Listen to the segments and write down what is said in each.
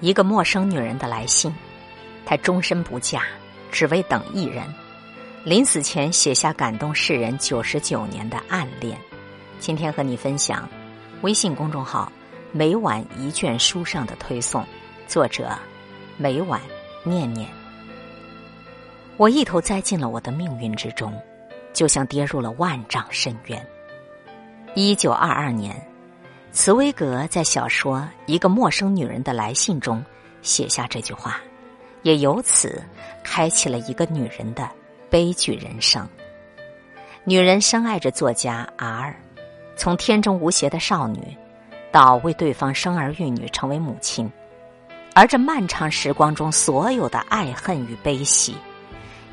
一个陌生女人的来信，她终身不嫁，只为等一人。临死前写下感动世人九十九年的暗恋。今天和你分享微信公众号“每晚一卷书”上的推送，作者每晚念念。我一头栽进了我的命运之中，就像跌入了万丈深渊。一九二二年。茨威格在小说《一个陌生女人的来信》中写下这句话，也由此开启了一个女人的悲剧人生。女人深爱着作家 R，从天真无邪的少女，到为对方生儿育女成为母亲，而这漫长时光中所有的爱恨与悲喜，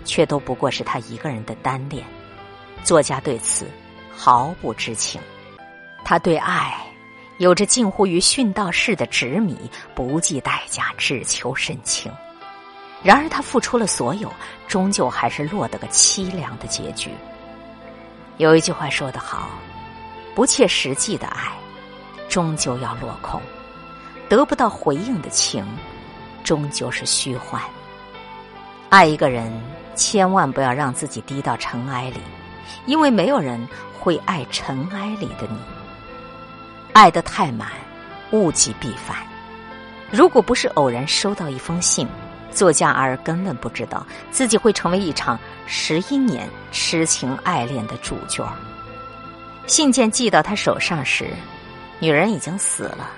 却都不过是她一个人的单恋。作家对此毫不知情，他对爱。有着近乎于殉道式的执迷，不计代价，只求深情。然而，他付出了所有，终究还是落得个凄凉的结局。有一句话说得好：“不切实际的爱，终究要落空；得不到回应的情，终究是虚幻。”爱一个人，千万不要让自己低到尘埃里，因为没有人会爱尘埃里的你。爱得太满，物极必反。如果不是偶然收到一封信，作家儿根本不知道自己会成为一场十一年痴情爱恋的主角。信件寄到他手上时，女人已经死了，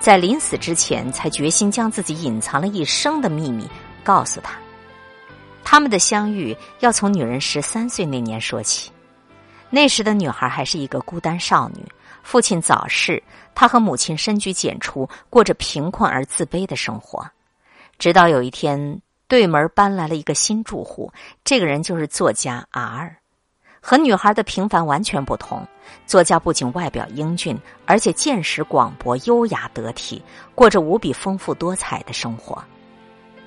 在临死之前才决心将自己隐藏了一生的秘密告诉他。他们的相遇要从女人十三岁那年说起，那时的女孩还是一个孤单少女。父亲早逝，他和母亲深居简出，过着贫困而自卑的生活。直到有一天，对门搬来了一个新住户，这个人就是作家 R。和女孩的平凡完全不同，作家不仅外表英俊，而且见识广博、优雅得体，过着无比丰富多彩的生活。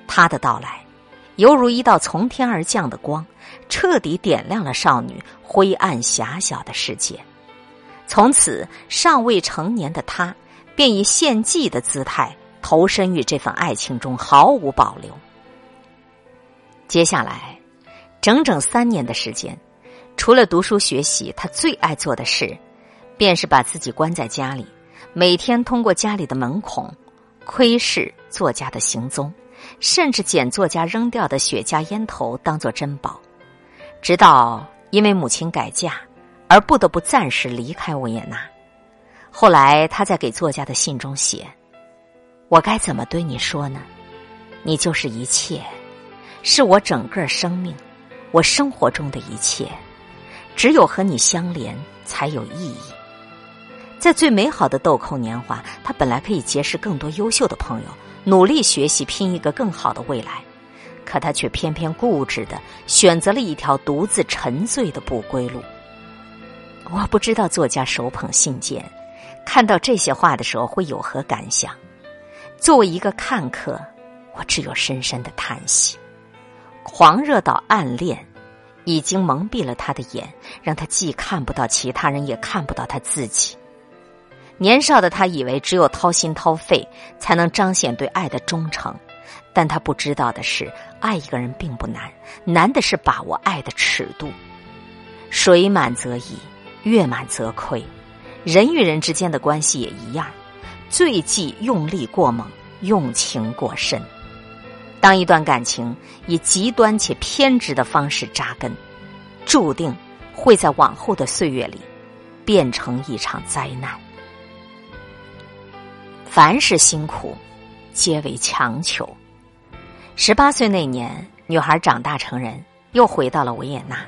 他的到来，犹如一道从天而降的光，彻底点亮了少女灰暗狭小的世界。从此，尚未成年的他便以献祭的姿态投身于这份爱情中，毫无保留。接下来，整整三年的时间，除了读书学习，他最爱做的事，便是把自己关在家里，每天通过家里的门孔窥视作家的行踪，甚至捡作家扔掉的雪茄烟头当做珍宝，直到因为母亲改嫁。而不得不暂时离开维也纳。后来，他在给作家的信中写：“我该怎么对你说呢？你就是一切，是我整个生命，我生活中的一切。只有和你相连，才有意义。在最美好的豆蔻年华，他本来可以结识更多优秀的朋友，努力学习，拼一个更好的未来。可他却偏偏固执的选择了一条独自沉醉的不归路。”我不知道作家手捧信件，看到这些话的时候会有何感想。作为一个看客，我只有深深的叹息。狂热到暗恋，已经蒙蔽了他的眼，让他既看不到其他人，也看不到他自己。年少的他以为只有掏心掏肺才能彰显对爱的忠诚，但他不知道的是，爱一个人并不难，难的是把握爱的尺度。水满则溢。月满则亏，人与人之间的关系也一样，最忌用力过猛，用情过深。当一段感情以极端且偏执的方式扎根，注定会在往后的岁月里变成一场灾难。凡是辛苦，皆为强求。十八岁那年，女孩长大成人，又回到了维也纳。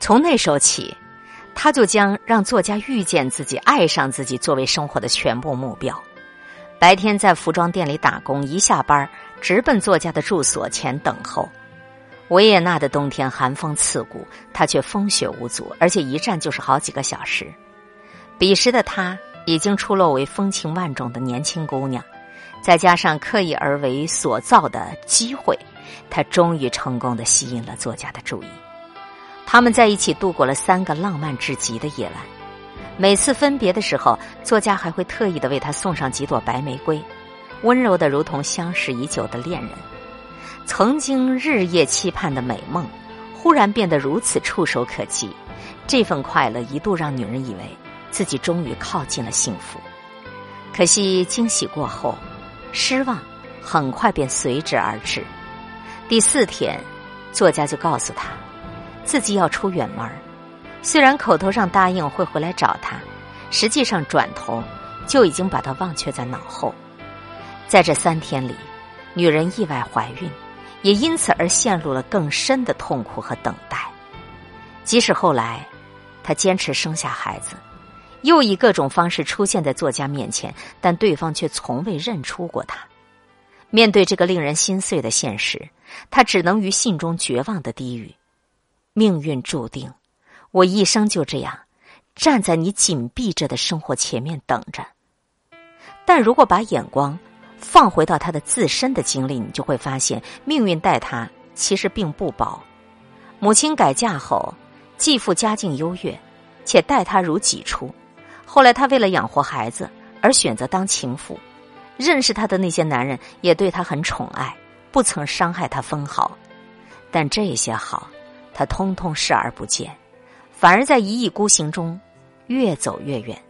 从那时候起。他就将让作家遇见自己、爱上自己作为生活的全部目标。白天在服装店里打工，一下班直奔作家的住所前等候。维也纳的冬天寒风刺骨，他却风雪无阻，而且一站就是好几个小时。彼时的他已经出落为风情万种的年轻姑娘，再加上刻意而为所造的机会，他终于成功的吸引了作家的注意。他们在一起度过了三个浪漫至极的夜晚，每次分别的时候，作家还会特意的为他送上几朵白玫瑰。温柔的如同相识已久的恋人。曾经日夜期盼的美梦，忽然变得如此触手可及。这份快乐一度让女人以为自己终于靠近了幸福。可惜惊喜过后，失望很快便随之而至。第四天，作家就告诉他，自己要出远门。虽然口头上答应会回来找他，实际上转头就已经把他忘却在脑后。在这三天里，女人意外怀孕。也因此而陷入了更深的痛苦和等待。即使后来，他坚持生下孩子，又以各种方式出现在作家面前，但对方却从未认出过他。面对这个令人心碎的现实，他只能于信中绝望的低语：“命运注定，我一生就这样站在你紧闭着的生活前面等着。”但如果把眼光，放回到他的自身的经历，你就会发现，命运待他其实并不薄。母亲改嫁后，继父家境优越，且待他如己出。后来他为了养活孩子而选择当情妇，认识他的那些男人也对他很宠爱，不曾伤害他分毫。但这些好，他通通视而不见，反而在一意孤行中越走越远。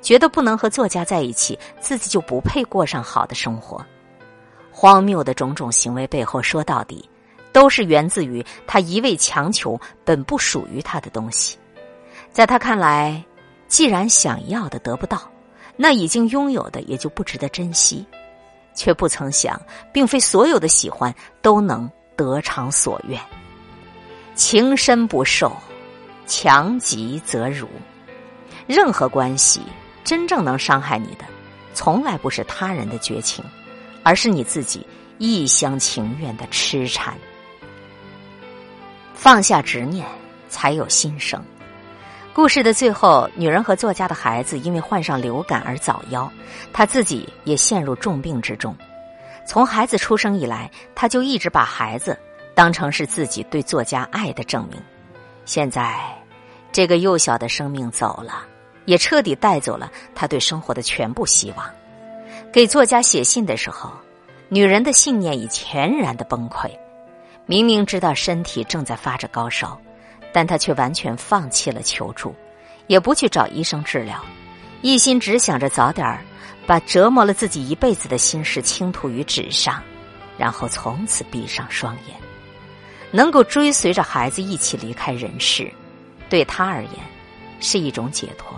觉得不能和作家在一起，自己就不配过上好的生活。荒谬的种种行为背后，说到底，都是源自于他一味强求本不属于他的东西。在他看来，既然想要的得不到，那已经拥有的也就不值得珍惜。却不曾想，并非所有的喜欢都能得偿所愿。情深不寿，强极则辱。任何关系。真正能伤害你的，从来不是他人的绝情，而是你自己一厢情愿的痴缠。放下执念，才有新生。故事的最后，女人和作家的孩子因为患上流感而早夭，她自己也陷入重病之中。从孩子出生以来，她就一直把孩子当成是自己对作家爱的证明。现在，这个幼小的生命走了。也彻底带走了他对生活的全部希望。给作家写信的时候，女人的信念已全然的崩溃。明明知道身体正在发着高烧，但她却完全放弃了求助，也不去找医生治疗，一心只想着早点儿把折磨了自己一辈子的心事倾吐于纸上，然后从此闭上双眼，能够追随着孩子一起离开人世，对他而言是一种解脱。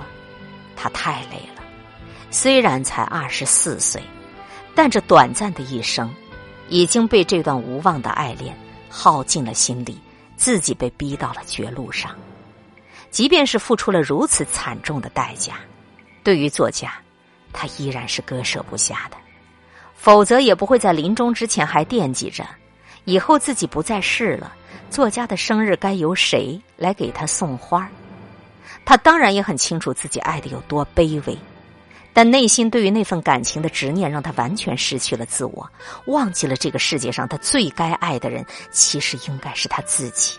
他太累了，虽然才二十四岁，但这短暂的一生，已经被这段无望的爱恋耗尽了心力，自己被逼到了绝路上。即便是付出了如此惨重的代价，对于作家，他依然是割舍不下的。否则也不会在临终之前还惦记着，以后自己不在世了，作家的生日该由谁来给他送花他当然也很清楚自己爱的有多卑微，但内心对于那份感情的执念，让他完全失去了自我，忘记了这个世界上他最该爱的人，其实应该是他自己。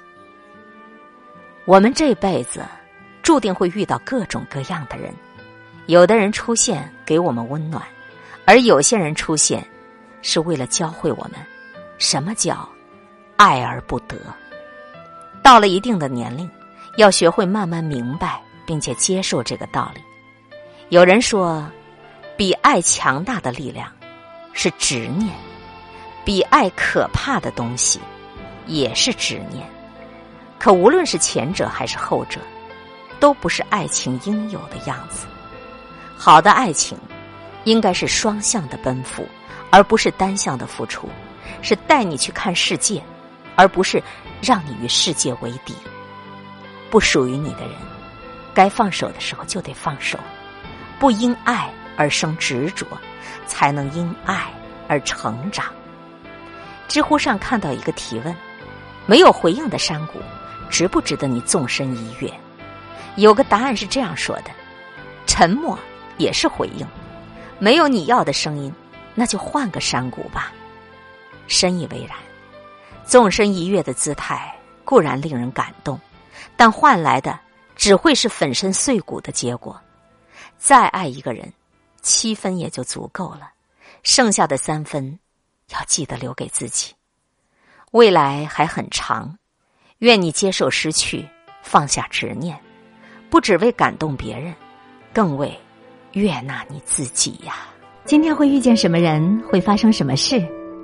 我们这辈子注定会遇到各种各样的人，有的人出现给我们温暖，而有些人出现是为了教会我们什么叫爱而不得。到了一定的年龄。要学会慢慢明白，并且接受这个道理。有人说，比爱强大的力量是执念，比爱可怕的东西也是执念。可无论是前者还是后者，都不是爱情应有的样子。好的爱情应该是双向的奔赴，而不是单向的付出；是带你去看世界，而不是让你与世界为敌。不属于你的人，该放手的时候就得放手。不因爱而生执着，才能因爱而成长。知乎上看到一个提问：没有回应的山谷，值不值得你纵身一跃？有个答案是这样说的：沉默也是回应。没有你要的声音，那就换个山谷吧。深以为然。纵身一跃的姿态固然令人感动。但换来的只会是粉身碎骨的结果。再爱一个人，七分也就足够了。剩下的三分，要记得留给自己。未来还很长，愿你接受失去，放下执念，不只为感动别人，更为悦纳你自己呀。今天会遇见什么人，会发生什么事，